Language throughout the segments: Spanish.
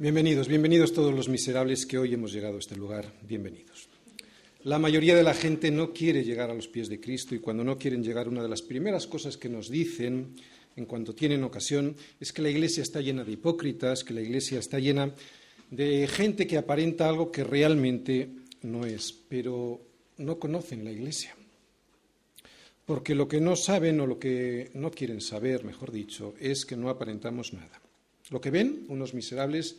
Bienvenidos, bienvenidos todos los miserables que hoy hemos llegado a este lugar, bienvenidos. La mayoría de la gente no quiere llegar a los pies de Cristo y cuando no quieren llegar, una de las primeras cosas que nos dicen en cuanto tienen ocasión es que la Iglesia está llena de hipócritas, que la Iglesia está llena de gente que aparenta algo que realmente no es, pero no conocen la Iglesia. Porque lo que no saben o lo que no quieren saber, mejor dicho, es que no aparentamos nada. Lo que ven, unos miserables,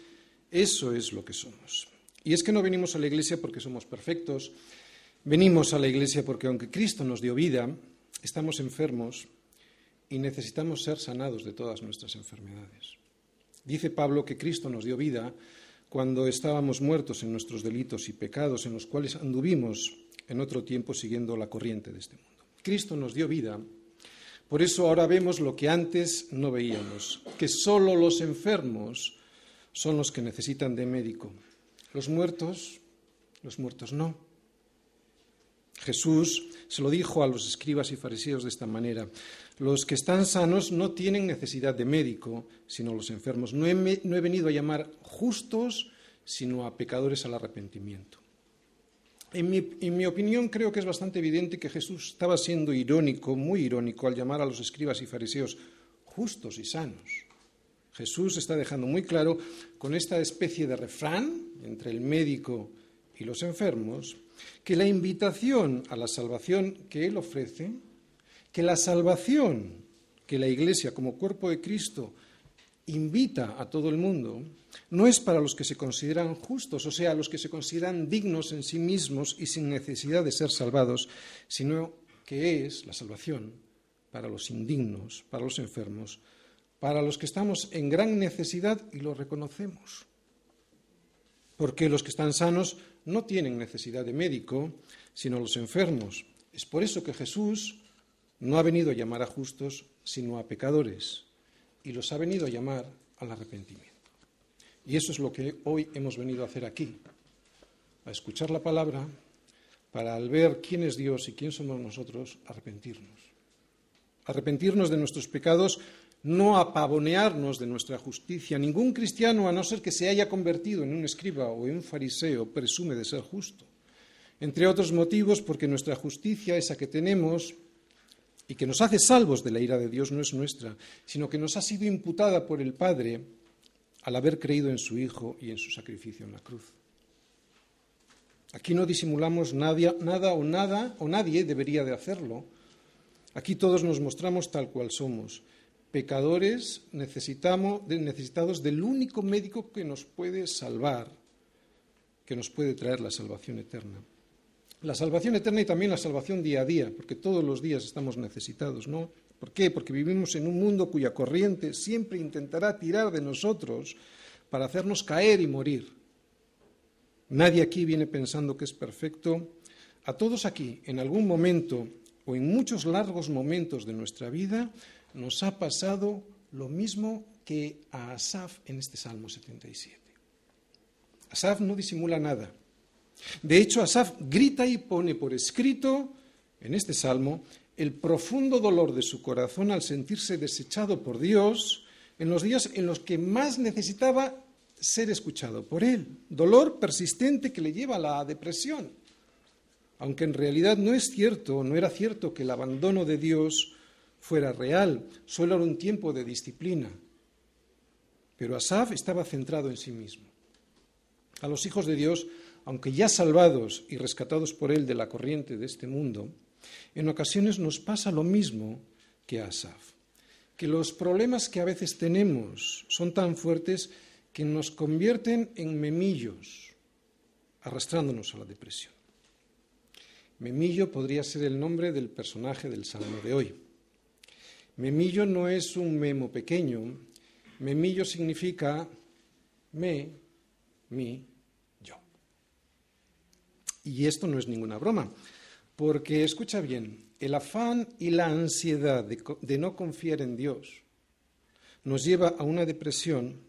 eso es lo que somos. Y es que no venimos a la Iglesia porque somos perfectos, venimos a la Iglesia porque aunque Cristo nos dio vida, estamos enfermos y necesitamos ser sanados de todas nuestras enfermedades. Dice Pablo que Cristo nos dio vida cuando estábamos muertos en nuestros delitos y pecados en los cuales anduvimos en otro tiempo siguiendo la corriente de este mundo. Cristo nos dio vida, por eso ahora vemos lo que antes no veíamos, que solo los enfermos son los que necesitan de médico. Los muertos, los muertos no. Jesús se lo dijo a los escribas y fariseos de esta manera. Los que están sanos no tienen necesidad de médico, sino los enfermos. No he, venido a llamar justos, sino a pecadores al arrepentimiento. En mi, en mi, opinión, creo que es bastante evidente que Jesús estaba siendo irónico, muy irónico, al llamar a los escribas y fariseos justos y sanos. Jesús está dejando muy claro con esta especie de refrán entre el médico y los enfermos que la invitación a la salvación que Él ofrece, que la salvación que la Iglesia como cuerpo de Cristo invita a todo el mundo, no es para los que se consideran justos, o sea, los que se consideran dignos en sí mismos y sin necesidad de ser salvados, sino que es la salvación para los indignos, para los enfermos, para los que estamos en gran necesidad y lo reconocemos. Porque los que están sanos no tienen necesidad de médico, sino los enfermos. Es por eso que Jesús no ha venido a llamar a justos, sino a pecadores, y los ha venido a llamar al arrepentimiento. Y eso es lo que hoy hemos venido a hacer aquí, a escuchar la palabra, para al ver quién es Dios y quién somos nosotros, arrepentirnos. Arrepentirnos de nuestros pecados no apavonearnos de nuestra justicia. Ningún cristiano, a no ser que se haya convertido en un escriba o en un fariseo, presume de ser justo. Entre otros motivos, porque nuestra justicia, esa que tenemos y que nos hace salvos de la ira de Dios, no es nuestra, sino que nos ha sido imputada por el Padre al haber creído en su Hijo y en su sacrificio en la cruz. Aquí no disimulamos nada, nada o nada, o nadie debería de hacerlo. Aquí todos nos mostramos tal cual somos pecadores necesitamos, necesitados del único médico que nos puede salvar, que nos puede traer la salvación eterna. La salvación eterna y también la salvación día a día, porque todos los días estamos necesitados, ¿no? ¿Por qué? Porque vivimos en un mundo cuya corriente siempre intentará tirar de nosotros para hacernos caer y morir. Nadie aquí viene pensando que es perfecto. A todos aquí, en algún momento o en muchos largos momentos de nuestra vida, nos ha pasado lo mismo que a Asaf en este Salmo 77. Asaf no disimula nada. De hecho, Asaf grita y pone por escrito en este Salmo el profundo dolor de su corazón al sentirse desechado por Dios en los días en los que más necesitaba ser escuchado por Él. Dolor persistente que le lleva a la depresión. Aunque en realidad no es cierto, no era cierto que el abandono de Dios fuera real, solo era un tiempo de disciplina. Pero Asaf estaba centrado en sí mismo. A los hijos de Dios, aunque ya salvados y rescatados por Él de la corriente de este mundo, en ocasiones nos pasa lo mismo que a Asaf, que los problemas que a veces tenemos son tan fuertes que nos convierten en memillos, arrastrándonos a la depresión. Memillo podría ser el nombre del personaje del Salmo de hoy. Memillo no es un memo pequeño. Memillo significa me, mi, yo. Y esto no es ninguna broma, porque escucha bien, el afán y la ansiedad de, de no confiar en Dios nos lleva a una depresión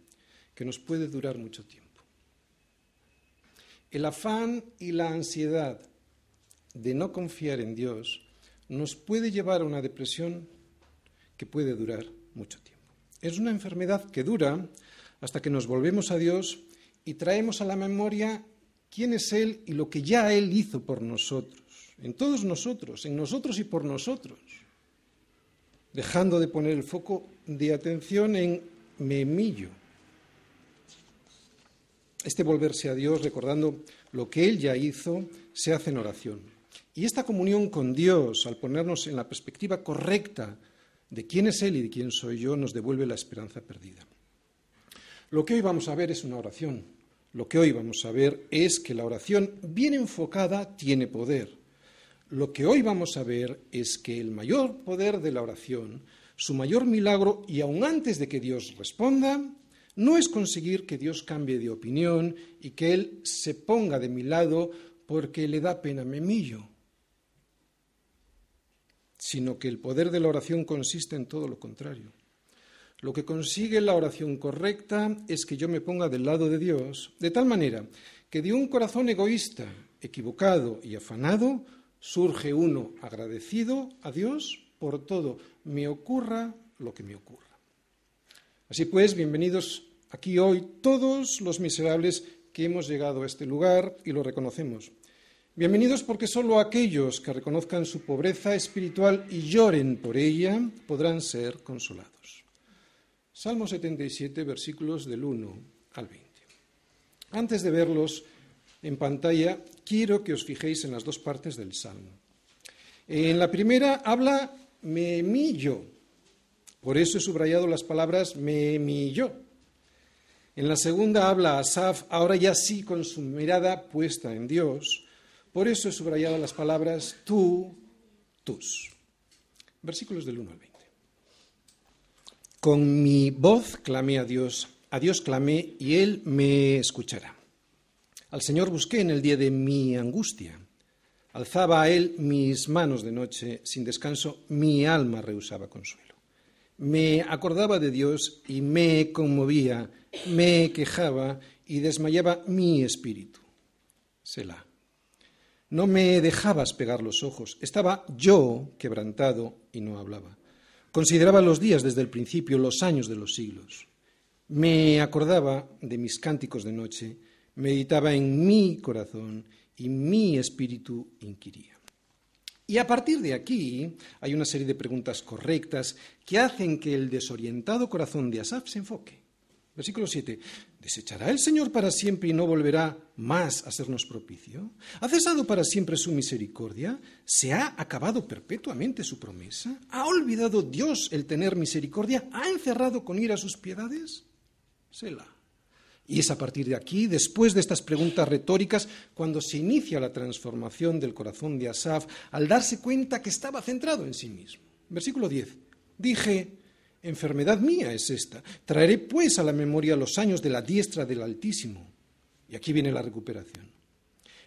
que nos puede durar mucho tiempo. El afán y la ansiedad de no confiar en Dios nos puede llevar a una depresión puede durar mucho tiempo. Es una enfermedad que dura hasta que nos volvemos a Dios y traemos a la memoria quién es Él y lo que ya Él hizo por nosotros, en todos nosotros, en nosotros y por nosotros, dejando de poner el foco de atención en memillo. Este volverse a Dios recordando lo que Él ya hizo se hace en oración. Y esta comunión con Dios, al ponernos en la perspectiva correcta de quién es Él y de quién soy yo, nos devuelve la esperanza perdida. Lo que hoy vamos a ver es una oración. Lo que hoy vamos a ver es que la oración bien enfocada tiene poder. Lo que hoy vamos a ver es que el mayor poder de la oración, su mayor milagro, y aun antes de que Dios responda, no es conseguir que Dios cambie de opinión y que Él se ponga de mi lado porque le da pena memillo, sino que el poder de la oración consiste en todo lo contrario. Lo que consigue la oración correcta es que yo me ponga del lado de Dios, de tal manera que de un corazón egoísta, equivocado y afanado, surge uno agradecido a Dios por todo, me ocurra lo que me ocurra. Así pues, bienvenidos aquí hoy todos los miserables que hemos llegado a este lugar y lo reconocemos. Bienvenidos porque solo aquellos que reconozcan su pobreza espiritual y lloren por ella podrán ser consolados. Salmo 77, versículos del 1 al 20. Antes de verlos en pantalla, quiero que os fijéis en las dos partes del Salmo. En la primera habla memillo, por eso he subrayado las palabras me yo. En la segunda habla Asaf, ahora ya sí con su mirada puesta en Dios. Por eso he subrayado las palabras tú, tus. Versículos del 1 al 20. Con mi voz clamé a Dios, a Dios clamé y Él me escuchará. Al Señor busqué en el día de mi angustia. Alzaba a Él mis manos de noche, sin descanso, mi alma rehusaba consuelo me acordaba de Dios y me conmovía, me quejaba y desmayaba mi espíritu. Selah. No me dejabas pegar los ojos, estaba yo quebrantado y no hablaba. Consideraba los días desde el principio, los años de los siglos. Me acordaba de mis cánticos de noche, meditaba en mi corazón y mi espíritu inquiría. Y a partir de aquí hay una serie de preguntas correctas que hacen que el desorientado corazón de Asaf se enfoque. Versículo 7. ¿Desechará el Señor para siempre y no volverá más a sernos propicio? ¿Ha cesado para siempre su misericordia? ¿Se ha acabado perpetuamente su promesa? ¿Ha olvidado Dios el tener misericordia? ¿Ha encerrado con ira sus piedades? Selah. Y es a partir de aquí, después de estas preguntas retóricas, cuando se inicia la transformación del corazón de Asaf al darse cuenta que estaba centrado en sí mismo. Versículo 10. Dije, enfermedad mía es esta. Traeré pues a la memoria los años de la diestra del Altísimo. Y aquí viene la recuperación.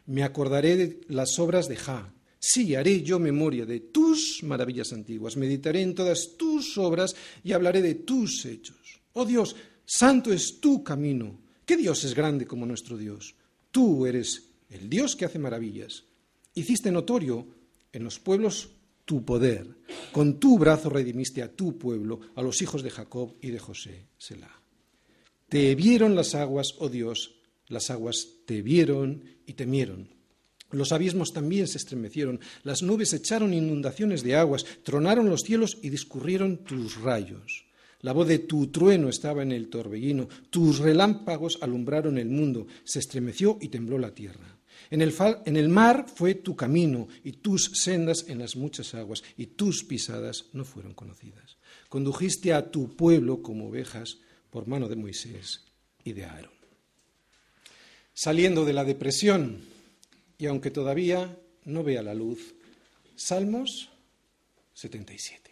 Me acordaré de las obras de Ja. Sí, haré yo memoria de tus maravillas antiguas. Meditaré en todas tus obras y hablaré de tus hechos. Oh Dios, santo es tu camino ¿Qué Dios es grande como nuestro Dios? Tú eres el Dios que hace maravillas. Hiciste notorio en los pueblos tu poder. Con tu brazo redimiste a tu pueblo, a los hijos de Jacob y de José. Selah. Te vieron las aguas, oh Dios, las aguas te vieron y temieron. Los abismos también se estremecieron, las nubes echaron inundaciones de aguas, tronaron los cielos y discurrieron tus rayos. La voz de tu trueno estaba en el torbellino, tus relámpagos alumbraron el mundo, se estremeció y tembló la tierra. En el, mar fue tu camino y tus sendas en las muchas aguas, y tus pisadas no fueron conocidas. Condujiste a tu pueblo como ovejas por mano de Moisés y de Aarón. Saliendo de la depresión, y aunque todavía no vea la luz, Salmos 77.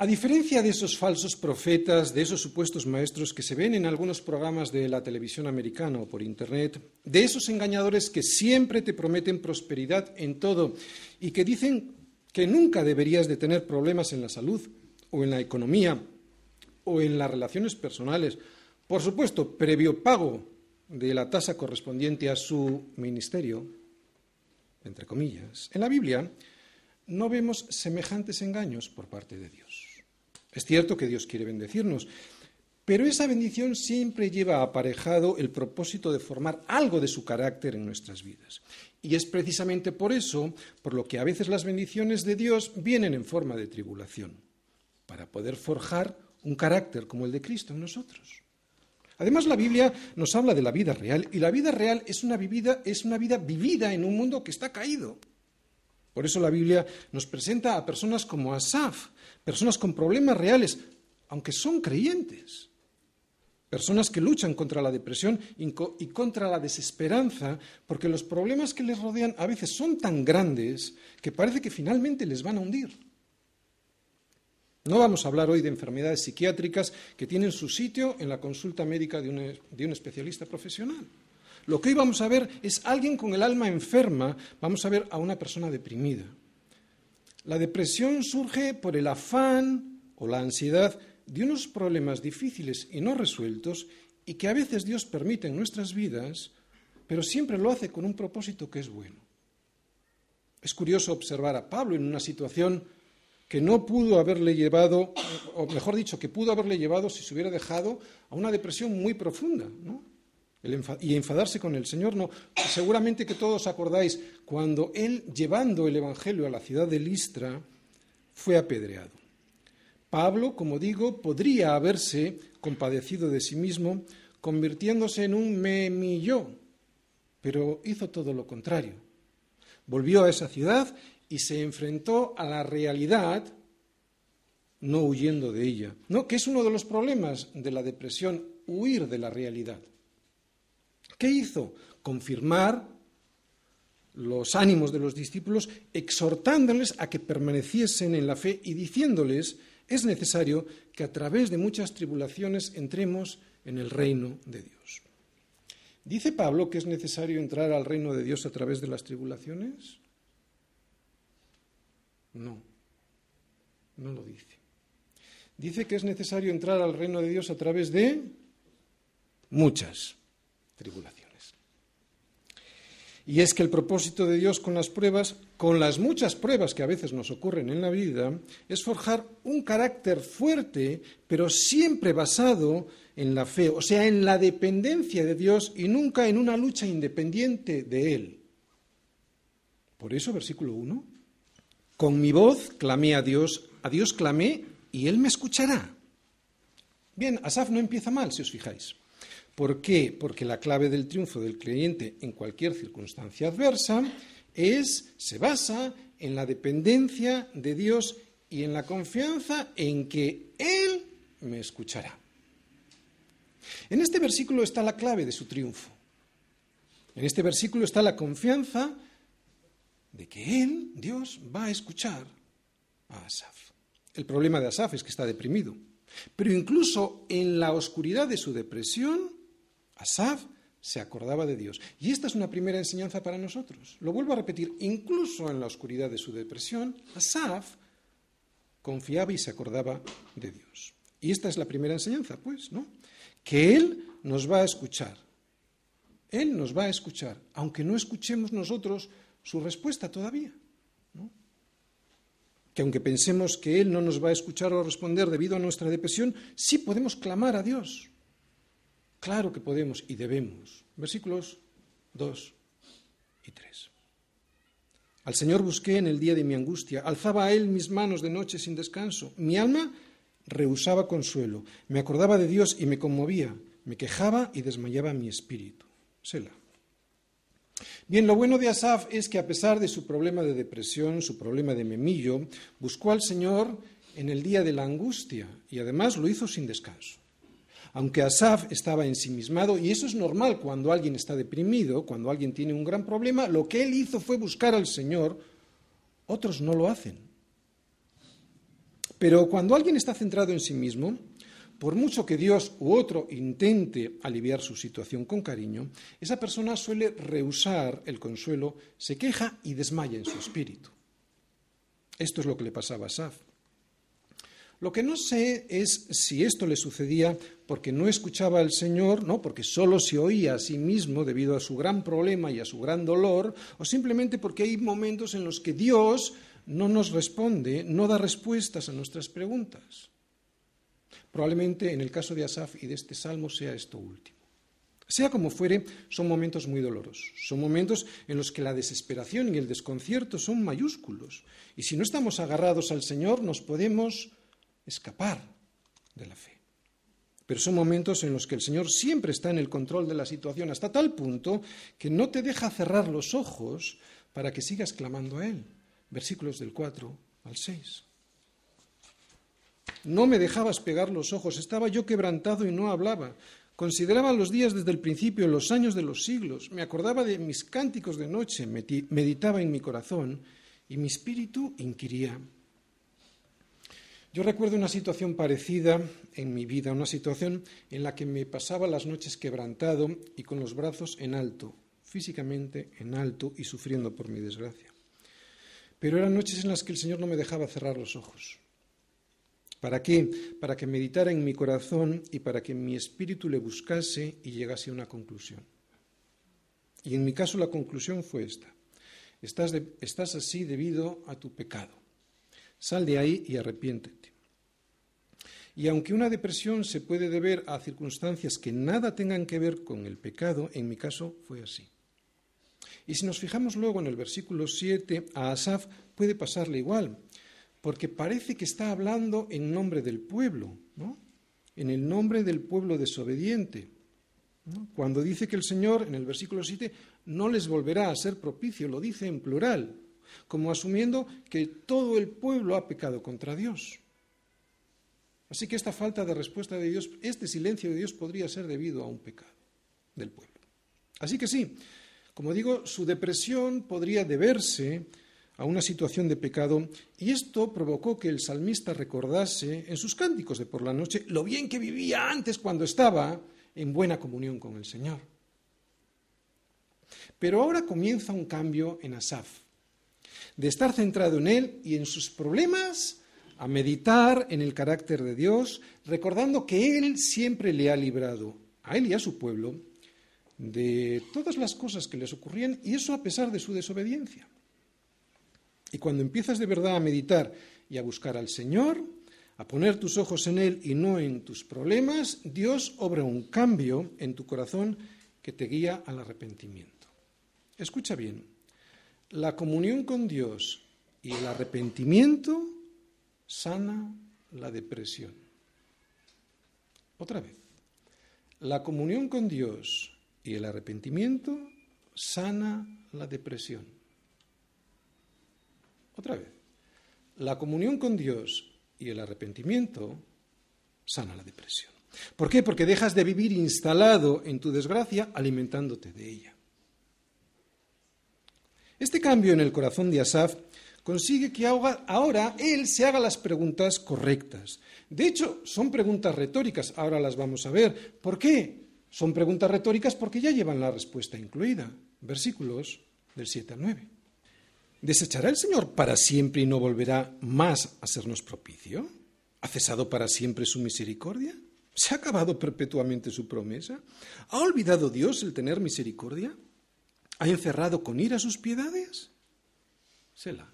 A diferencia de esos falsos profetas, de esos supuestos maestros que se ven en algunos programas de la televisión americana o por Internet, de esos engañadores que siempre te prometen prosperidad en todo y que dicen que nunca deberías de tener problemas en la salud o en la economía o en las relaciones personales, por supuesto, previo pago de la tasa correspondiente a su ministerio, entre comillas, en la Biblia no vemos semejantes engaños por parte de Dios. Es cierto que Dios quiere bendecirnos, pero esa bendición siempre lleva aparejado el propósito de formar algo de su carácter en nuestras vidas. Y es precisamente por eso por lo que a veces las bendiciones de Dios vienen en forma de tribulación, para poder forjar un carácter como el de Cristo en nosotros. Además, la Biblia nos habla de la vida real y la vida real es una, es una vida vivida en un mundo que está caído. Por eso la Biblia nos presenta a personas como Asaf, personas con problemas reales, aunque son creyentes. Personas que luchan contra la depresión y contra la desesperanza, porque los problemas que les rodean a veces son tan grandes que parece que finalmente les van a hundir. No vamos a hablar hoy de enfermedades psiquiátricas que tienen su sitio en la consulta médica de un, especialista profesional. Lo que hoy vamos a ver es alguien con el alma enferma, vamos a ver a una persona deprimida. La depresión surge por el afán o la ansiedad de unos problemas difíciles y no resueltos y que a veces Dios permite en nuestras vidas, pero siempre lo hace con un propósito que es bueno. Es curioso observar a Pablo en una situación que no pudo haberle llevado, o mejor dicho, que pudo haberle llevado si se hubiera dejado a una depresión muy profunda, ¿no? Y enfadarse con el Señor, no. Seguramente que todos acordáis cuando él, llevando el Evangelio a la ciudad de Listra, fue apedreado. Pablo, como digo, podría haberse compadecido de sí mismo, convirtiéndose en un memillo, pero hizo todo lo contrario. Volvió a esa ciudad y se enfrentó a la realidad, no huyendo de ella. ¿no? Que es uno de los problemas de la depresión, huir de la realidad. ¿Qué hizo? Confirmar los ánimos de los discípulos, exhortándoles a que permaneciesen en la fe y diciéndoles es necesario que a través de muchas tribulaciones entremos en el reino de Dios. ¿Dice Pablo que es necesario entrar al reino de Dios a través de las tribulaciones? No, no lo dice. Dice que es necesario entrar al reino de Dios a través de muchas tribulaciones. Y es que el propósito de Dios con las pruebas, con las muchas pruebas que a veces nos ocurren en la vida, es forjar un carácter fuerte, pero siempre basado en la fe, o sea, en la dependencia de Dios y nunca en una lucha independiente de Él. Por eso, versículo 1, con mi voz clamé a Dios, a Dios clamé y Él me escuchará. Bien, Asaf no empieza mal, si os fijáis. ¿Por qué? Porque la clave del triunfo del creyente en cualquier circunstancia adversa es, se basa en la dependencia de Dios y en la confianza en que Él me escuchará. En este versículo está la clave de su triunfo. En este versículo está la confianza de que Él, Dios, va a escuchar a Asaf. El problema de Asaf es que está deprimido. Pero incluso en la oscuridad de su depresión, Asaf se acordaba de Dios. Y esta es una primera enseñanza para nosotros. Lo vuelvo a repetir, incluso en la oscuridad de su depresión, Asaf confiaba y se acordaba de Dios. Y esta es la primera enseñanza, pues, ¿no? Que Él nos va a escuchar. Él nos va a escuchar, aunque no escuchemos nosotros su respuesta todavía. Que aunque pensemos que Él no nos va a escuchar o responder debido a nuestra depresión, sí podemos clamar a Dios. Claro que podemos y debemos. Versículos 2 y 3. Al Señor busqué en el día de mi angustia, alzaba a Él mis manos de noche sin descanso. Mi alma rehusaba consuelo, me acordaba de Dios y me conmovía, me quejaba y desmayaba mi espíritu. Sela. Bien, lo bueno de Asaf es que a pesar de su problema de depresión, su problema de memillo, buscó al Señor en el día de la angustia y además lo hizo sin descanso. Aunque Asaf estaba ensimismado, y eso es normal cuando alguien está deprimido, cuando alguien tiene un gran problema, lo que él hizo fue buscar al Señor, otros no lo hacen. Pero cuando alguien está centrado en sí mismo, por mucho que Dios u otro intente aliviar su situación con cariño, esa persona suele rehusar el consuelo, se queja y desmaya en su espíritu. Esto es lo que le pasaba a Asaf. Lo que no sé es si esto le sucedía porque no escuchaba al Señor, no, porque solo se oía a sí mismo debido a su gran problema y a su gran dolor, o simplemente porque hay momentos en los que Dios no nos responde, no da respuestas a nuestras preguntas. Probablemente en el caso de Asaf y de este salmo sea esto último. Sea como fuere, son momentos muy dolorosos. Son momentos en los que la desesperación y el desconcierto son mayúsculos. Y si no estamos agarrados al Señor, nos podemos escapar de la fe. Pero son momentos en los que el Señor siempre está en el control de la situación, hasta tal punto que no te deja cerrar los ojos para que sigas clamando a Él. Versículos del 4 al 6. No me dejabas pegar los ojos, estaba yo quebrantado y no hablaba. Consideraba los días desde el principio, los años de los siglos, me acordaba de mis cánticos de noche, meditaba en mi corazón y mi espíritu inquiría. Yo recuerdo una situación parecida en mi vida, una situación en la que me pasaba las noches quebrantado y con los brazos en alto, físicamente en alto y sufriendo por mi desgracia. Pero eran noches en las que el Señor no me dejaba cerrar los ojos. ¿Para qué? Para que meditara en mi corazón y para que mi espíritu le buscase y llegase a una conclusión. Y en mi caso la conclusión fue esta. Estás, estás así debido a tu pecado. Sal de ahí y arrepiéntete. Y aunque una depresión se puede deber a circunstancias que nada tengan que ver con el pecado, en mi caso fue así. Y si nos fijamos luego en el versículo 7, a Asaf puede pasarle igual porque parece que está hablando en nombre del pueblo, ¿no? en el nombre del pueblo desobediente. Cuando dice que el Señor, en el versículo 7, no les volverá a ser propicio, lo dice en plural, como asumiendo que todo el pueblo ha pecado contra Dios. Así que esta falta de respuesta de Dios, este silencio de Dios podría ser debido a un pecado del pueblo. Así que sí, como digo, su depresión podría deberse a una situación de pecado y esto provocó que el salmista recordase en sus cánticos de por la noche lo bien que vivía antes cuando estaba en buena comunión con el Señor. Pero ahora comienza un cambio en Asaf, de estar centrado en él y en sus problemas a meditar en el carácter de Dios, recordando que Él siempre le ha librado a Él y a su pueblo de todas las cosas que les ocurrían, y eso a pesar de su desobediencia. Y cuando empiezas de verdad a meditar y a buscar al Señor, a poner tus ojos en Él y no en tus problemas, Dios obra un cambio en tu corazón que te guía al arrepentimiento. Escucha bien, la comunión con Dios y el arrepentimiento sana la depresión. Otra vez, la comunión con Dios y el arrepentimiento sana la depresión. Otra vez, la comunión con Dios y el arrepentimiento sana la depresión. ¿Por qué? Porque dejas de vivir instalado en tu desgracia alimentándote de ella. Este cambio en el corazón de Asaf consigue que ahora él se haga las preguntas correctas. De hecho, son preguntas retóricas, ahora las vamos a ver. ¿Por qué? Son preguntas retóricas porque ya llevan la respuesta incluida. Versículos del 7 al 9. ¿Desechará el Señor para siempre y no volverá más a sernos propicio? ¿Ha cesado para siempre su misericordia? ¿Se ha acabado perpetuamente su promesa? ¿Ha olvidado Dios el tener misericordia? ¿Ha encerrado con ira sus piedades? Sela.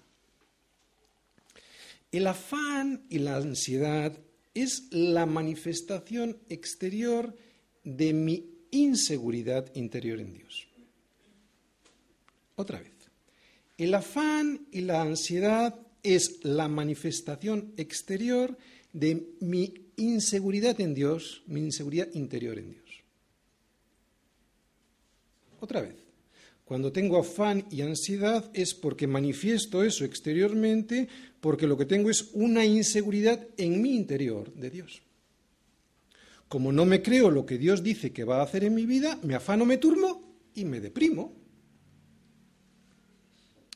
El afán y la ansiedad es la manifestación exterior de mi inseguridad interior en Dios. Otra vez. El afán y la ansiedad es la manifestación exterior de mi inseguridad en Dios, mi inseguridad interior en Dios. Otra vez, cuando tengo afán y ansiedad es porque manifiesto eso exteriormente, porque lo que tengo es una inseguridad en mi interior de Dios. Como no me creo lo que Dios dice que va a hacer en mi vida, me afano, me turmo y me deprimo.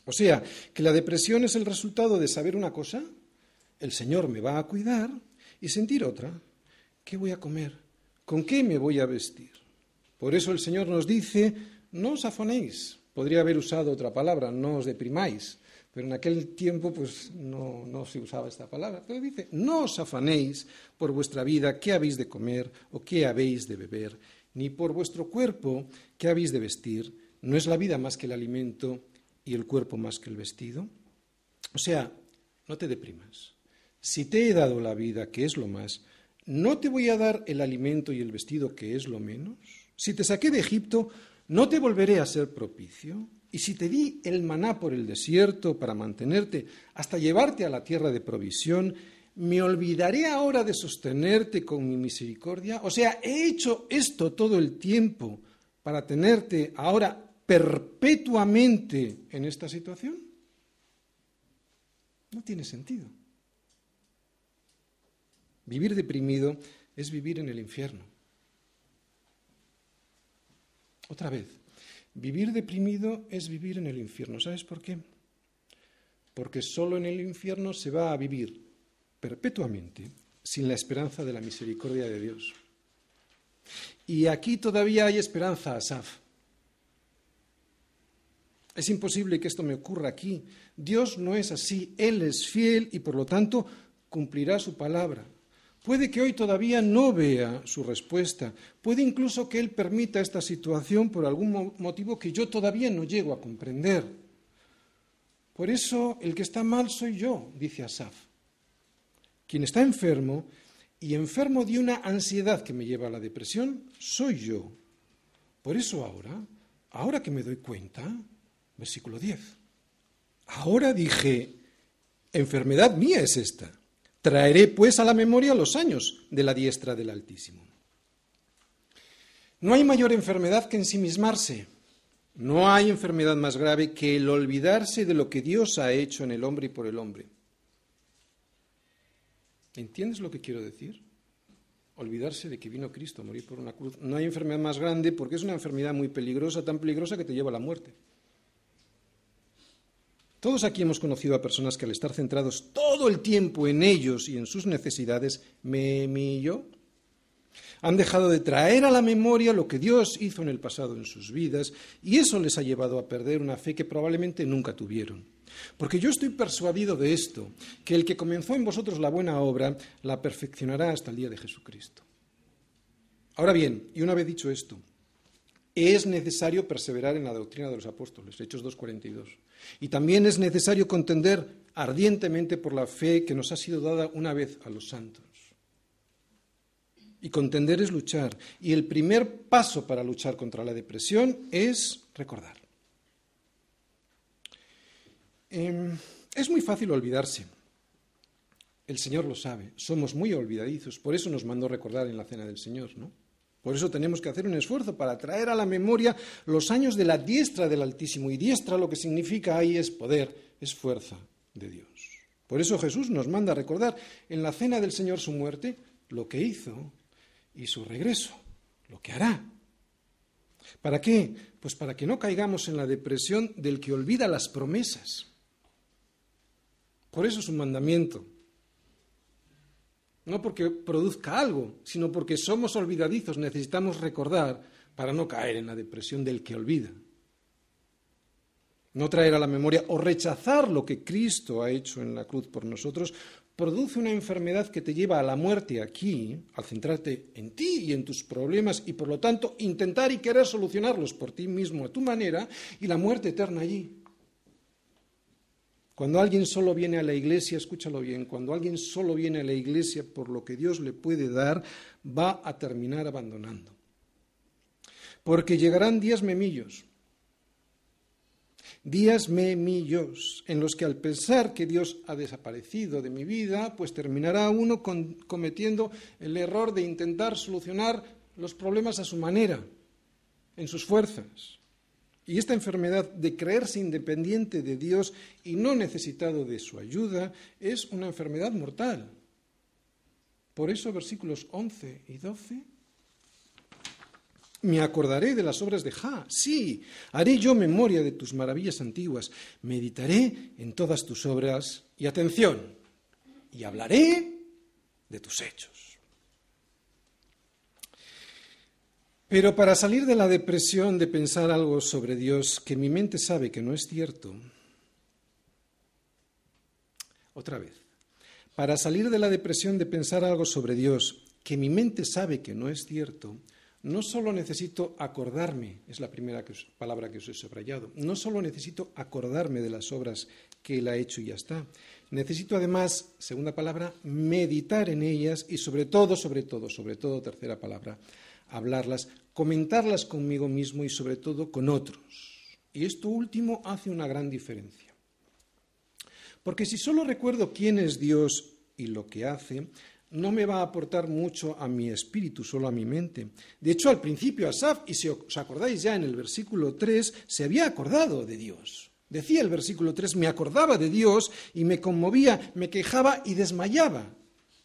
O sea, que la depresión es el resultado de saber una cosa, el Señor me va a cuidar, y sentir otra, ¿qué voy a comer? ¿Con qué me voy a vestir? Por eso el Señor nos dice, no os afanéis. Podría haber usado otra palabra, no os deprimáis, pero en aquel tiempo pues no, no se usaba esta palabra. Pero dice, no os afanéis por vuestra vida, qué habéis de comer o qué habéis de beber, ni por vuestro cuerpo, qué habéis de vestir. No es la vida más que el alimento y el cuerpo más que el vestido? O sea, no te deprimas. Si te he dado la vida, que es lo más, ¿no te voy a dar el alimento y el vestido que es lo menos? Si te saqué de Egipto, ¿no te volveré a ser propicio? Y si te di el maná por el desierto para mantenerte hasta llevarte a la tierra de provisión, ¿me olvidaré ahora de sostenerte con mi misericordia? O sea, he hecho esto todo el tiempo para tenerte ahora perpetuamente en esta situación. No tiene sentido. Vivir deprimido es vivir en el infierno. Otra vez, vivir deprimido es vivir en el infierno. ¿Sabes por qué? Porque solo en el infierno se va a vivir perpetuamente sin la esperanza de la misericordia de Dios. Y aquí todavía hay esperanza, Asaf. Es imposible que esto me ocurra aquí. Dios no es así. Él es fiel y por lo tanto cumplirá su palabra. Puede que hoy todavía no vea su respuesta. Puede incluso que Él permita esta situación por algún motivo que yo todavía no llego a comprender. Por eso el que está mal soy yo, dice Asaf. Quien está enfermo y enfermo de una ansiedad que me lleva a la depresión, soy yo. Por eso ahora, ahora que me doy cuenta, versículo 10, ahora dije, enfermedad mía es esta Traeré pues a la memoria los años de la diestra del Altísimo. No hay mayor enfermedad que ensimismarse. No hay enfermedad más grave que el olvidarse de lo que Dios ha hecho en el hombre y por el hombre. ¿Entiendes lo que quiero decir? Olvidarse de que vino Cristo a morir por una cruz. No hay enfermedad más grande porque es una enfermedad muy peligrosa, tan peligrosa que te lleva a la muerte. Todos aquí hemos conocido a personas que al estar centrados todo el tiempo en ellos y en sus necesidades, me, y yo, han dejado de traer a la memoria lo que Dios hizo en el pasado en sus vidas y eso les ha llevado a perder una fe que probablemente nunca tuvieron. Porque yo estoy persuadido de esto, que el que comenzó en vosotros la buena obra la perfeccionará hasta el día de Jesucristo. Ahora bien, y una vez dicho esto, es necesario perseverar en la doctrina de los apóstoles, Hechos 2.42. Y también es necesario contender ardientemente por la fe que nos ha sido dada una vez a los santos. Y contender es luchar. Y el primer paso para luchar contra la depresión es recordar. Em, es muy fácil olvidarse. El Señor lo sabe. Somos muy olvidadizos. Por eso nos mandó recordar en la cena del Señor, ¿no? Por eso tenemos que hacer un esfuerzo para traer a la memoria los años de la diestra del Altísimo. Y diestra lo que significa ahí es poder, es fuerza de Dios. Por eso Jesús nos manda a recordar en la cena del Señor su muerte, lo que hizo y su regreso, lo que hará. ¿Para qué? Pues para que no caigamos en la depresión del que olvida las promesas. Por eso es un mandamiento. No porque produzca algo, sino porque somos olvidadizos, necesitamos recordar para no caer en la depresión del que olvida. No traer a la memoria o rechazar lo que Cristo ha hecho en la cruz por nosotros produce una enfermedad que te lleva a la muerte aquí, al centrarte en ti y en tus problemas y por lo tanto intentar y querer solucionarlos por ti mismo a tu manera y la muerte eterna allí. Cuando alguien solo viene a la iglesia, escúchalo bien, cuando alguien solo viene a la iglesia por lo que Dios le puede dar, va a terminar abandonando. Porque llegarán días memillos, días memillos, en los que al pensar que Dios ha desaparecido de mi vida, pues terminará uno cometiendo el error de intentar solucionar los problemas a su manera, en sus fuerzas. Y esta enfermedad de creerse independiente de Dios y no necesitado de su ayuda es una enfermedad mortal. Por eso versículos 11 y 12. Me acordaré de las obras de Ja, sí, haré yo memoria de tus maravillas antiguas, meditaré en todas tus obras y atención, y hablaré de tus hechos. Pero para salir de la depresión de pensar algo sobre Dios que mi mente sabe que no es cierto, otra vez, para salir de la depresión de pensar algo sobre Dios que mi mente sabe que no es cierto, no solo necesito acordarme, es la primera palabra que os he subrayado, no solo necesito acordarme de las obras que Él ha hecho y ya está, necesito además, segunda palabra, meditar en ellas y sobre todo, sobre todo, sobre todo, tercera palabra, hablarlas, comentarlas conmigo mismo y sobre todo con otros. Y esto último hace una gran diferencia. Porque si solo recuerdo quién es Dios y lo que hace, no me va a aportar mucho a mi espíritu, solo a mi mente. De hecho, al principio Asaf, y si os acordáis ya en el versículo 3, se había acordado de Dios. Decía el versículo 3, me acordaba de Dios y me conmovía, me quejaba y desmayaba.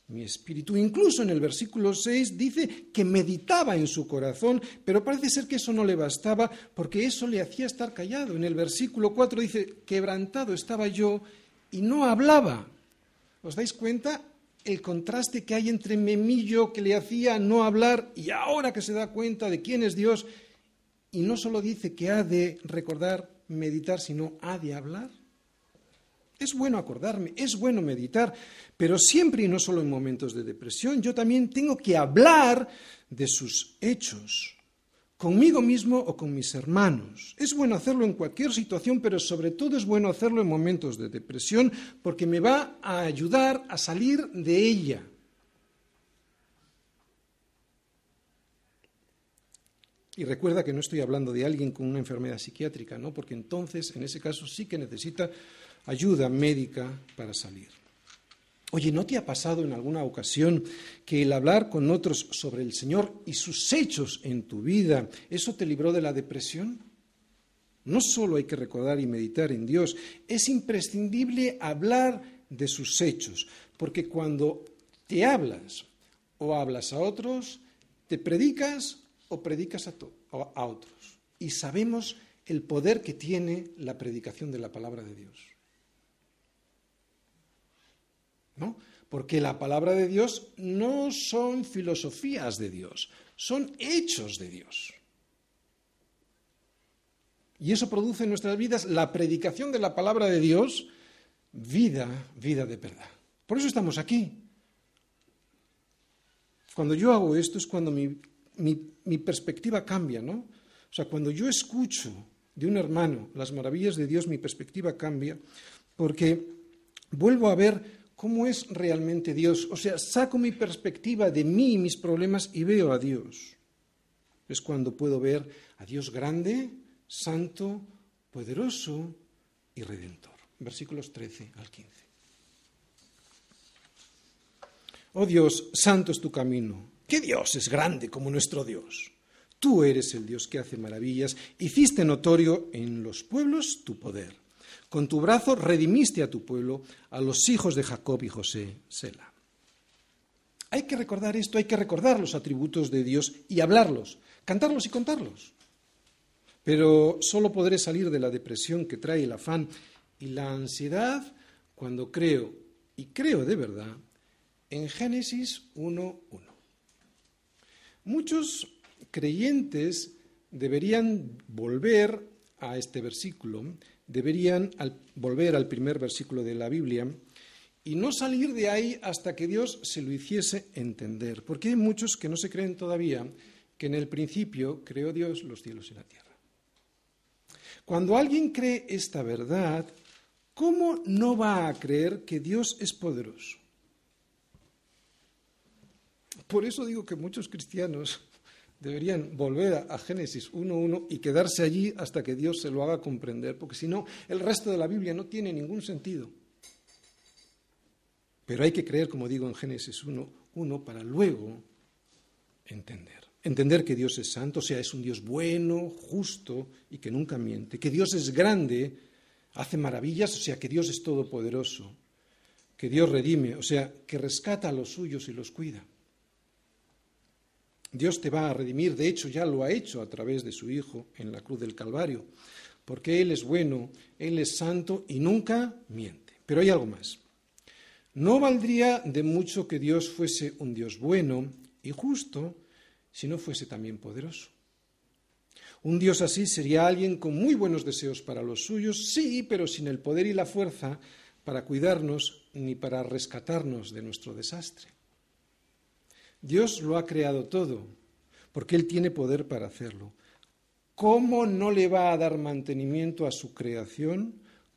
Mi espíritu, incluso en el versículo 6, dice que meditaba en su corazón, pero parece ser que eso no le bastaba porque eso le hacía estar callado. En el versículo 4 dice, quebrantado estaba yo y no hablaba. ¿Os dais cuenta? el contraste que hay entre Memillo que le hacía no hablar y ahora que se da cuenta de quién es Dios y no solo dice que ha de recordar, meditar, sino ha de hablar. Es bueno acordarme, es bueno meditar, pero siempre y no solo en momentos de depresión, yo también tengo que hablar de sus hechos conmigo mismo o con mis hermanos. Es bueno hacerlo en cualquier situación, pero sobre todo es bueno hacerlo en momentos de depresión porque me va a ayudar a salir de ella. Y recuerda que no estoy hablando de alguien con una enfermedad psiquiátrica, ¿no? Porque entonces, en ese caso, sí que necesita ayuda médica para salir. Oye, ¿no te ha pasado en alguna ocasión que el hablar con otros sobre el Señor y sus hechos en tu vida, eso te libró de la depresión? No solo hay que recordar y meditar en Dios, es imprescindible hablar de sus hechos, porque cuando te hablas o hablas a otros, te predicas o predicas a, otros. Y sabemos el poder que tiene la predicación de la palabra de Dios. Porque la palabra de Dios no son filosofías de Dios, son hechos de Dios. Y eso produce en nuestras vidas la predicación de la palabra de Dios, vida, vida de verdad. Por eso estamos aquí. Cuando yo hago esto es cuando mi, mi perspectiva cambia, ¿no? O sea, cuando yo escucho de un hermano las maravillas de Dios, mi perspectiva cambia, porque vuelvo a ver cómo es realmente Dios. O sea, saco mi perspectiva de mí y mis problemas y veo a Dios. Es cuando puedo ver a Dios grande, santo, poderoso y redentor. Versículos 13 al 15. Oh Dios, santo es tu camino. ¿Qué Dios es grande como nuestro Dios? Tú eres el Dios que hace maravillas, hiciste notorio en los pueblos tu poder. Con tu brazo redimiste a tu pueblo, a los hijos de Jacob y José, Sela. Hay que recordar esto, hay que recordar los atributos de Dios y hablarlos, cantarlos y contarlos. Pero solo podré salir de la depresión que trae el afán y la ansiedad cuando creo, y creo de verdad, en Génesis 1.1. Muchos creyentes deberían volver a este versículo deberían volver al primer versículo de la Biblia y no salir de ahí hasta que Dios se lo hiciese entender. Porque hay muchos que no se creen todavía que en el principio creó Dios los cielos y la tierra. Cuando alguien cree esta verdad, ¿cómo no va a creer que Dios es poderoso? Por eso digo que muchos cristianos deberían volver a Génesis 1.1 y quedarse allí hasta que Dios se lo haga comprender, porque si no, el resto de la Biblia no tiene ningún sentido. Pero hay que creer, como digo en Génesis 1.1, para luego entender. Entender que Dios es santo, o sea, es un Dios bueno, justo y que nunca miente. Que Dios es grande, hace maravillas, o sea, que Dios es todopoderoso. Que Dios redime, o sea, que rescata a los suyos y los cuida. Dios te va a redimir, de hecho ya lo ha hecho a través de su Hijo en la cruz del Calvario, porque Él es bueno, Él es santo y nunca miente. Pero hay algo más. No valdría de mucho que Dios fuese un Dios bueno y justo si no fuese también poderoso. Un Dios así sería alguien con muy buenos deseos para los suyos, sí, pero sin el poder y la fuerza para cuidarnos ni para rescatarnos de nuestro desastre. Dios lo ha creado todo. porque Él tiene poder para hacerlo. ¿Cómo no le va a dar mantenimiento a su creación?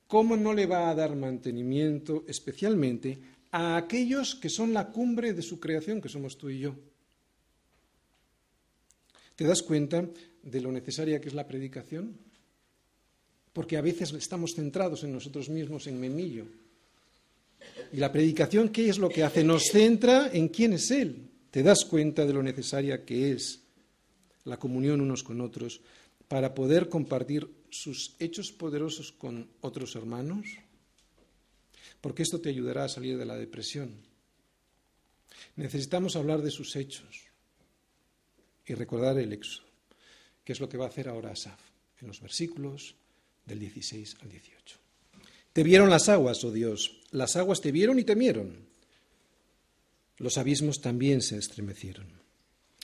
¿Cómo no le va a dar mantenimiento especialmente a aquellos que son la cumbre de su creación, que somos tú y yo? ¿Te das cuenta de lo necesaria que es la predicación? Porque a veces estamos centrados en nosotros mismos, en memillo. Y la predicación, ¿qué es lo que hace? Nos centra en quién es Él. ¿Te das cuenta de lo necesaria que es la comunión unos con otros para poder compartir sus hechos poderosos con otros hermanos? Porque esto te ayudará a salir de la depresión. Necesitamos hablar de sus hechos y recordar el éxodo, que es lo que va a hacer ahora Asaf en los versículos del 16 al 18. Te vieron las aguas, oh Dios, las aguas te vieron y temieron. Los abismos también se estremecieron.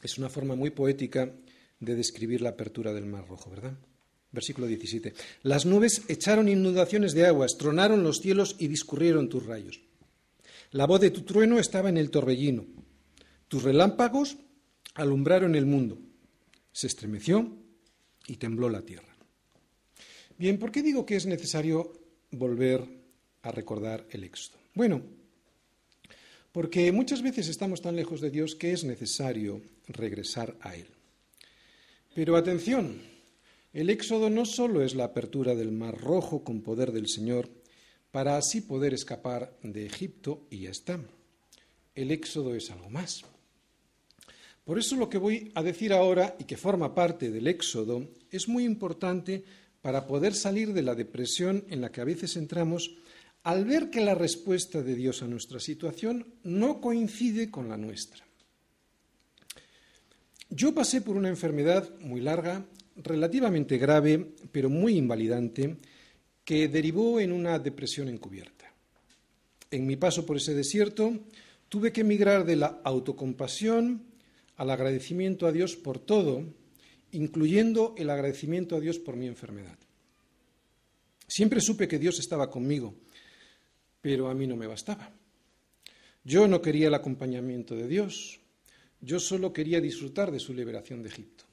Es una forma muy poética de describir la apertura del Mar Rojo, ¿verdad? Versículo 17. Las nubes echaron inundaciones de aguas, tronaron los cielos y discurrieron tus rayos. La voz de tu trueno estaba en el torbellino. Tus relámpagos alumbraron el mundo. Se estremeció y tembló la tierra. Bien, ¿por qué digo que es necesario volver a recordar el éxodo? Bueno, porque muchas veces estamos tan lejos de Dios que es necesario regresar a Él. Pero atención, el éxodo no solo es la apertura del mar rojo con poder del Señor para así poder escapar de Egipto y ya está. El éxodo es algo más. Por eso lo que voy a decir ahora y que forma parte del éxodo es muy importante para poder salir de la depresión en la que a veces entramos al ver que la respuesta de Dios a nuestra situación no coincide con la nuestra. Yo pasé por una enfermedad muy larga, relativamente grave, pero muy invalidante, que derivó en una depresión encubierta. En mi paso por ese desierto tuve que emigrar de la autocompasión al agradecimiento a Dios por todo, incluyendo el agradecimiento a Dios por mi enfermedad. Siempre supe que Dios estaba conmigo, pero a mí no me bastaba. Yo no quería el acompañamiento de Dios, yo solo quería disfrutar de su liberación de Egipto.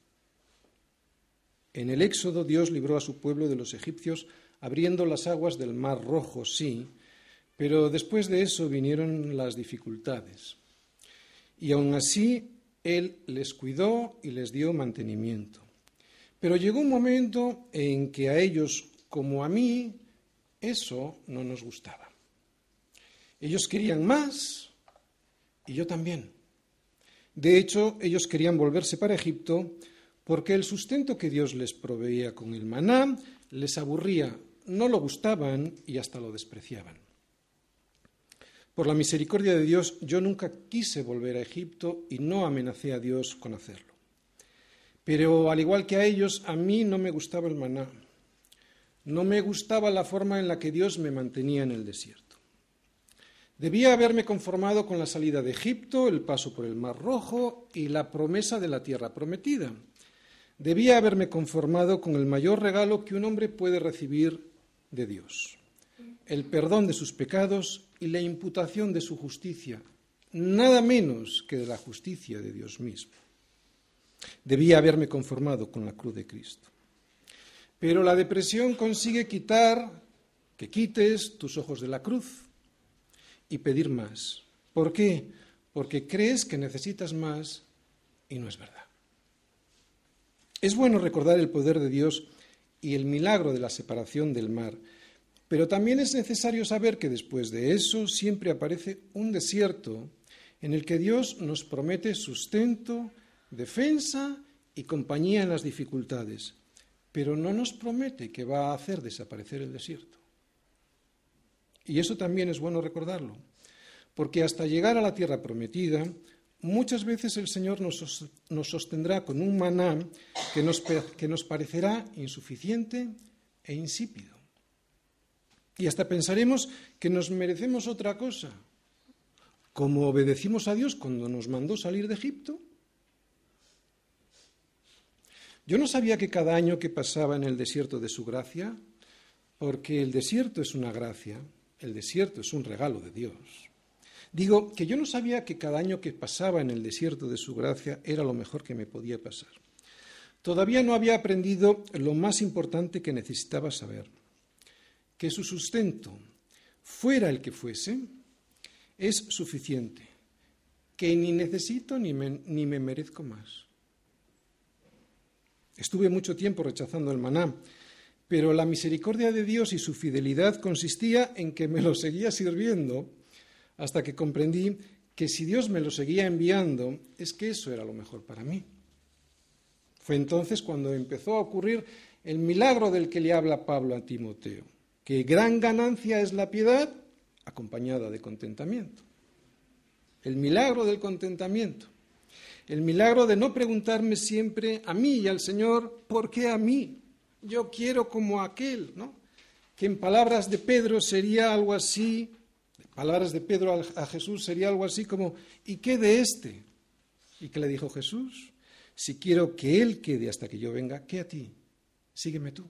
En el Éxodo Dios libró a su pueblo de los egipcios abriendo las aguas del Mar Rojo, sí, pero después de eso vinieron las dificultades. Y aún así Él les cuidó y les dio mantenimiento. Pero llegó un momento en que a ellos, como a mí, eso no nos gustaba. Ellos querían más y yo también. De hecho, ellos querían volverse para Egipto porque el sustento que Dios les proveía con el maná les aburría, no lo gustaban y hasta lo despreciaban. Por la misericordia de Dios, yo nunca quise volver a Egipto y no amenacé a Dios con hacerlo. Pero al igual que a ellos, a mí no me gustaba el maná. No me gustaba la forma en la que Dios me mantenía en el desierto. Debía haberme conformado con la salida de Egipto, el paso por el Mar Rojo y la promesa de la tierra prometida. Debía haberme conformado con el mayor regalo que un hombre puede recibir de Dios, el perdón de sus pecados y la imputación de su justicia, nada menos que de la justicia de Dios mismo. Debía haberme conformado con la cruz de Cristo. Pero la depresión consigue quitar, que quites tus ojos de la cruz y pedir más. ¿Por qué? Porque crees que necesitas más y no es verdad. Es bueno recordar el poder de Dios y el milagro de la separación del mar, pero también es necesario saber que después de eso siempre aparece un desierto en el que Dios nos promete sustento, defensa y compañía en las dificultades, pero no nos promete que va a hacer desaparecer el desierto. Y eso también es bueno recordarlo, porque hasta llegar a la tierra prometida, muchas veces el Señor nos, sostendrá con un maná que nos, que nos parecerá insuficiente e insípido. Y hasta pensaremos que nos merecemos otra cosa, como obedecimos a Dios cuando nos mandó salir de Egipto. Yo no sabía que cada año que pasaba en el desierto de su gracia, porque el desierto es una gracia, el desierto es un regalo de Dios. Digo que yo no sabía que cada año que pasaba en el desierto de su gracia era lo mejor que me podía pasar. Todavía no había aprendido lo más importante que necesitaba saber, que su sustento, fuera el que fuese, es suficiente, que ni necesito ni me, merezco más. Estuve mucho tiempo rechazando el maná, pero la misericordia de Dios y su fidelidad consistía en que me lo seguía sirviendo hasta que comprendí que si Dios me lo seguía enviando, es que eso era lo mejor para mí. Fue entonces cuando empezó a ocurrir el milagro del que le habla Pablo a Timoteo, que gran ganancia es la piedad acompañada de contentamiento. El milagro del contentamiento. El milagro de no preguntarme siempre a mí y al Señor, ¿por qué a mí? Yo quiero como aquel, ¿no? Que en palabras de Pedro sería algo así, palabras de Pedro a Jesús sería algo así como, ¿y qué de este? ¿Y qué le dijo Jesús? Si quiero que Él quede hasta que yo venga, ¿qué a ti? Sígueme tú.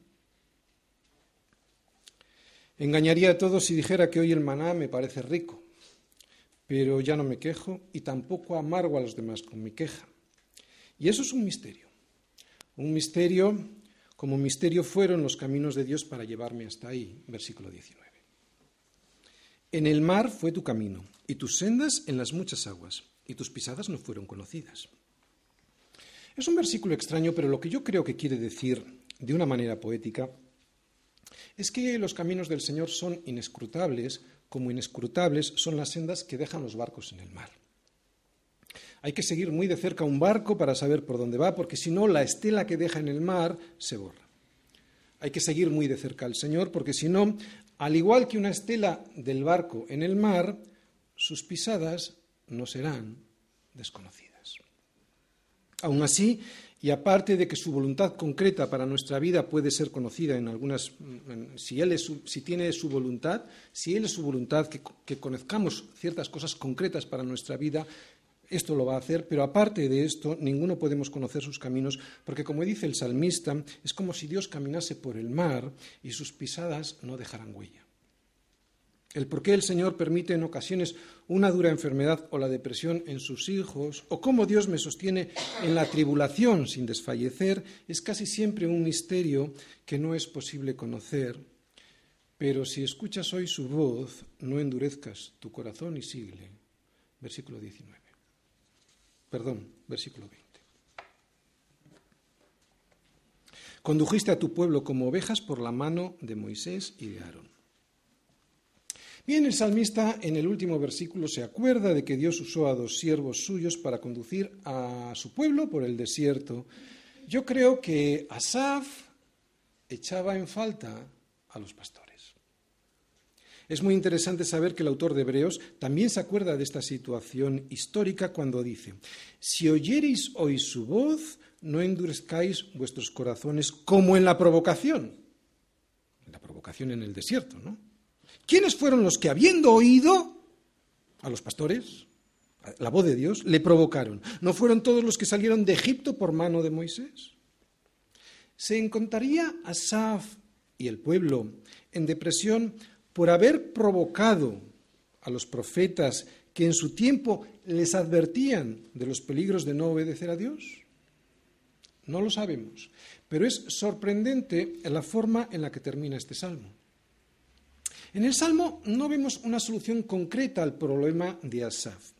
Engañaría a todos si dijera que hoy el maná me parece rico, pero ya no me quejo y tampoco amargo a los demás con mi queja. Y eso es un misterio. Un misterio como misterio fueron los caminos de Dios para llevarme hasta ahí. Versículo 19. En el mar fue tu camino, y tus sendas en las muchas aguas, y tus pisadas no fueron conocidas. Es un versículo extraño, pero lo que yo creo que quiere decir de una manera poética es que los caminos del Señor son inescrutables, como inescrutables son las sendas que dejan los barcos en el mar. Hay que seguir muy de cerca un barco para saber por dónde va, porque si no, la estela que deja en el mar se borra. Hay que seguir muy de cerca al Señor, porque si no, al igual que una estela del barco en el mar, sus pisadas no serán desconocidas. Aún así, y aparte de que su voluntad concreta para nuestra vida puede ser conocida en algunas, si, él es si tiene su voluntad, si Él es su voluntad, que, que conozcamos ciertas cosas concretas para nuestra vida, esto lo va a hacer, pero aparte de esto, ninguno podemos conocer sus caminos, porque como dice el salmista, es como si Dios caminase por el mar y sus pisadas no dejaran huella el por qué el Señor permite en ocasiones una dura enfermedad o la depresión en sus hijos, o cómo Dios me sostiene en la tribulación sin desfallecer, es casi siempre un misterio que no es posible conocer. Pero si escuchas hoy su voz, no endurezcas tu corazón y síguele. Versículo 19. Perdón, versículo 20. Condujiste a tu pueblo como ovejas por la mano de Moisés y de Aarón. Bien, el salmista en el último versículo se acuerda de que Dios usó a dos siervos suyos para conducir a su pueblo por el desierto. Yo creo que Asaf echaba en falta a los pastores. Es muy interesante saber que el autor de Hebreos también se acuerda de esta situación histórica cuando dice, si oyereis hoy su voz, no endurezcáis vuestros corazones como en la provocación. La provocación en el desierto, ¿no? ¿Quiénes fueron los que, habiendo oído a los pastores, la voz de Dios, le provocaron? ¿No fueron todos los que salieron de Egipto por mano de Moisés? ¿Se encontraría Asaf y el pueblo en depresión por haber provocado a los profetas que en su tiempo les advertían de los peligros de no obedecer a Dios? No lo sabemos, pero es sorprendente la forma en la que termina este salmo. En el Salmo no vemos una solución concreta al problema de Asaf.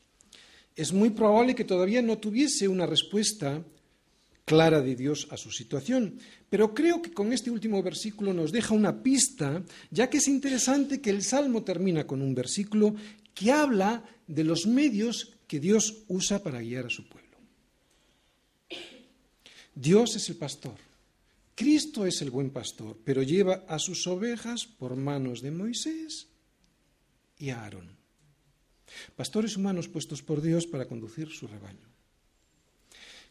Es muy probable que todavía no tuviese una respuesta clara de Dios a su situación, pero creo que con este último versículo nos deja una pista, ya que es interesante que el Salmo termina con un versículo que habla de los medios que Dios usa para guiar a su pueblo. Dios es el pastor Cristo es el buen pastor, pero lleva a sus ovejas por manos de Moisés y Aarón. Pastores humanos puestos por Dios para conducir su rebaño.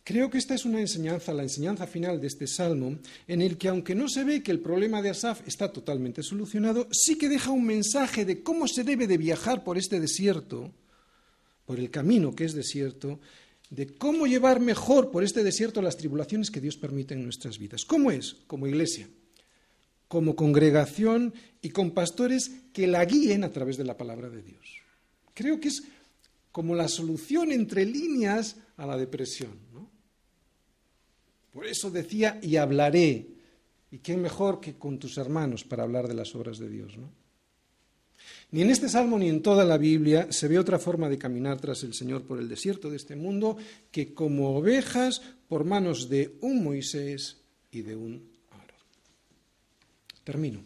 Creo que esta es una enseñanza, la enseñanza final de este salmo, en el que aunque no se ve que el problema de Asaf está totalmente solucionado, sí que deja un mensaje de cómo se debe de viajar por este desierto, por el camino que es desierto, de cómo llevar mejor por este desierto las tribulaciones que Dios permite en nuestras vidas. ¿Cómo es? Como iglesia, como congregación y con pastores que la guíen a través de la palabra de Dios. Creo que es como la solución entre líneas a la depresión. Por eso decía, y hablaré. ¿Y qué mejor que con tus hermanos para hablar de las obras de Dios? ¿no? Ni en este salmo ni en toda la Biblia se ve otra forma de caminar tras el Señor por el desierto de este mundo que como ovejas por manos de un Moisés y de un Aarón. Termino.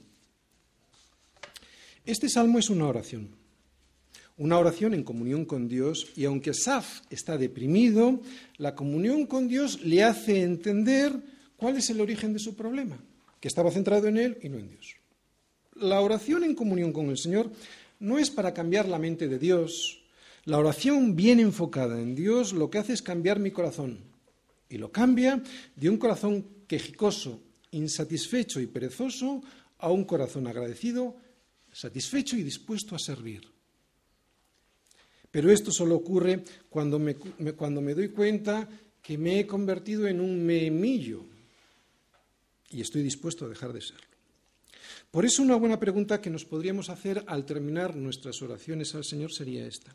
Este salmo es una oración una oración en comunión con Dios y aunque Saf está deprimido, la comunión con Dios le hace entender cuál es el origen de su problema, que estaba centrado en Él y no en Dios. La oración en comunión con el Señor no es para cambiar la mente de Dios. La oración bien enfocada en Dios lo que hace es cambiar mi corazón y lo cambia de un corazón quejicoso, insatisfecho y perezoso a un corazón agradecido, satisfecho y dispuesto a servir. Pero esto solo ocurre cuando me, cuando me doy cuenta que me he convertido en un memillo y estoy dispuesto a dejar de serlo. Por eso una buena pregunta que nos podríamos hacer al terminar nuestras oraciones al Señor sería esta.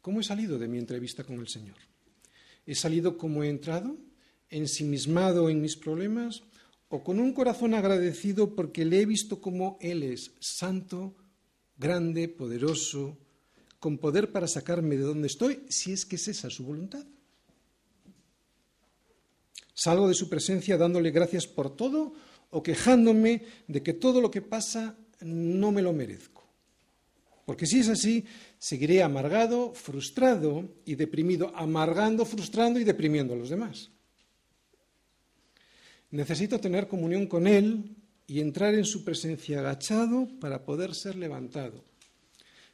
¿Cómo he salido de mi entrevista con el Señor? ¿He salido como he entrado? ¿Ensimismado en mis problemas? ¿O con un corazón agradecido porque le he visto como Él es santo, grande, poderoso, con poder para sacarme de donde estoy, si es que es esa su voluntad. Salgo de su presencia dándole gracias por todo o quejándome de que todo lo que pasa no me lo merezco. Porque si es así, seguiré amargado, frustrado y deprimido, amargando, frustrando y deprimiendo a los demás. Necesito tener comunión con Él y entrar en su presencia agachado para poder ser levantado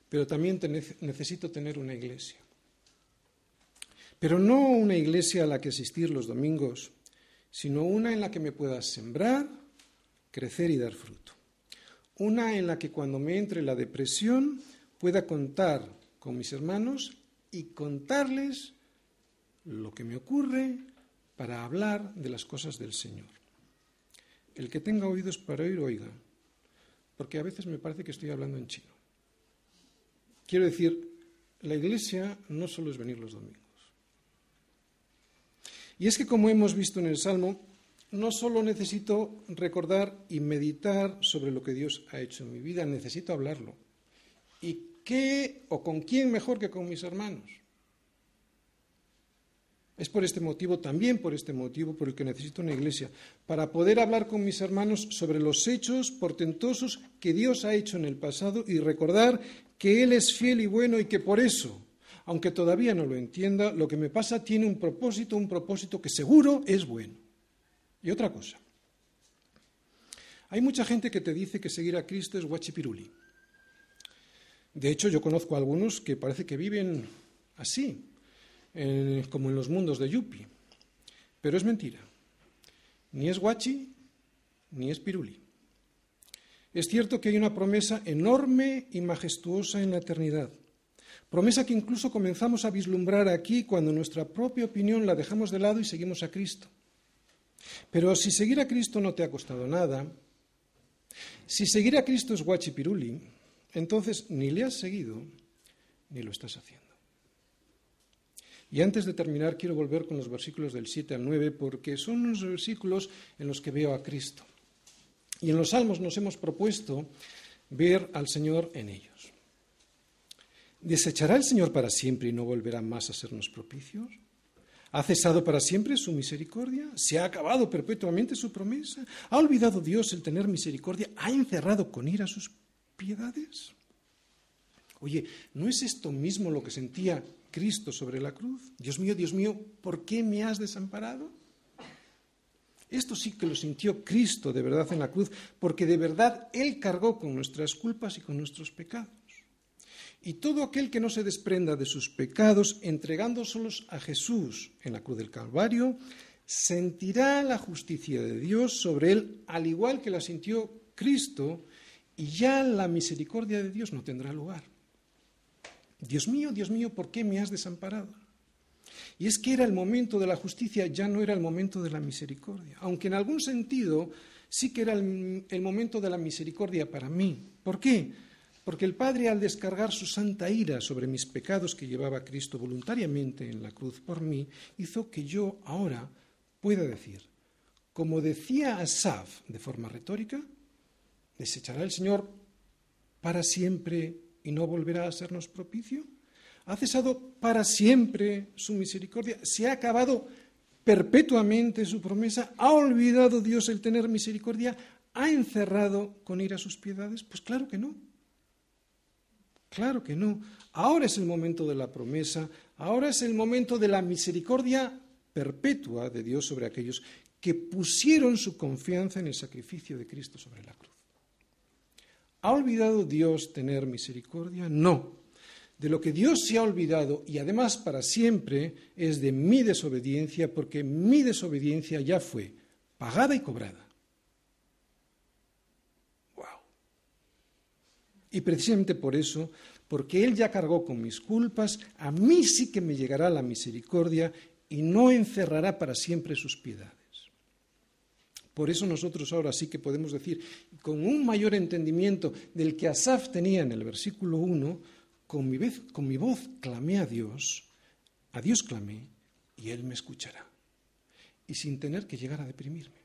pero también necesito tener una iglesia. Pero no una iglesia a la que asistir los domingos, sino una en la que me pueda sembrar, crecer y dar fruto. Una en la que cuando me entre la depresión pueda contar con mis hermanos y contarles lo que me ocurre para hablar de las cosas del Señor. El que tenga oídos para oír, oiga, porque a veces me parece que estoy hablando en chino. Quiero decir, la iglesia no solo es venir los domingos. Y es que, como hemos visto en el Salmo, no solo necesito recordar y meditar sobre lo que Dios ha hecho en mi vida, necesito hablarlo. ¿Y qué o con quién mejor que con mis hermanos? Es por este motivo, también por este motivo, por el que necesito una iglesia, para poder hablar con mis hermanos sobre los hechos portentosos que Dios ha hecho en el pasado y recordar que Él es fiel y bueno y que por eso, aunque todavía no lo entienda, lo que me pasa tiene un propósito, un propósito que seguro es bueno. Y otra cosa. Hay mucha gente que te dice que seguir a Cristo es guachipiruli. De hecho, yo conozco a algunos que parece que viven así, como en los mundos de Yupi. Pero es mentira. Ni es guachi, ni es piruli. Es cierto que hay una promesa enorme y majestuosa en la eternidad. Promesa que incluso comenzamos a vislumbrar aquí cuando nuestra propia opinión la dejamos de lado y seguimos a Cristo. Pero si seguir a Cristo no te ha costado nada, si seguir a Cristo es guachipiruli, entonces ni le has seguido ni lo estás haciendo. Y antes de terminar, quiero volver con los versículos del 7 al 9, porque son los versículos en los que veo a Cristo. Y en los salmos nos hemos propuesto ver al Señor en ellos. ¿Desechará el Señor para siempre y no volverá más a sernos propicios? ¿Ha cesado para siempre su misericordia? ¿Se ha acabado perpetuamente su promesa? ¿Ha olvidado Dios el tener misericordia? ¿Ha encerrado con ira sus piedades? Oye, ¿no es esto mismo lo que sentía Cristo sobre la cruz. Dios mío, Dios mío, ¿por qué me has desamparado? Esto sí que lo sintió Cristo de verdad en la cruz, porque de verdad Él cargó con nuestras culpas y con nuestros pecados. Y todo aquel que no se desprenda de sus pecados, entregándoselos a Jesús en la cruz del Calvario, sentirá la justicia de Dios sobre él, al igual que la sintió Cristo, y ya la misericordia de Dios no tendrá lugar. Dios mío, Dios mío, ¿por qué me has desamparado? Y es que era el momento de la justicia, ya no era el momento de la misericordia, aunque en algún sentido sí que era el, momento de la misericordia para mí. ¿Por qué? Porque el Padre, al descargar su santa ira sobre mis pecados que llevaba Cristo voluntariamente en la cruz por mí, hizo que yo ahora pueda decir, como decía Asaf de forma retórica, ¿desechará el Señor para siempre y no volverá a sernos propicio? ¿Ha cesado para siempre su misericordia? ¿Se ha acabado perpetuamente su promesa? ¿Ha olvidado Dios el tener misericordia? ¿Ha encerrado con ira sus piedades? Pues claro que no. Claro que no. Ahora es el momento de la promesa, ahora es el momento de la misericordia perpetua de Dios sobre aquellos que pusieron su confianza en el sacrificio de Cristo sobre la cruz. ¿Ha olvidado Dios tener misericordia? No. De lo que Dios se ha olvidado, y además para siempre, es de mi desobediencia, porque mi desobediencia ya fue pagada y cobrada. ¡Wow! Y precisamente por eso, porque Él ya cargó con mis culpas, a mí sí que me llegará la misericordia y no encerrará para siempre sus piedades. Por eso nosotros ahora sí que podemos decir, con un mayor entendimiento del que Asaf tenía en el versículo 1, con mi, con mi voz clamé a Dios, a Dios clamé, y Él me escuchará. Y sin tener que llegar a deprimirme.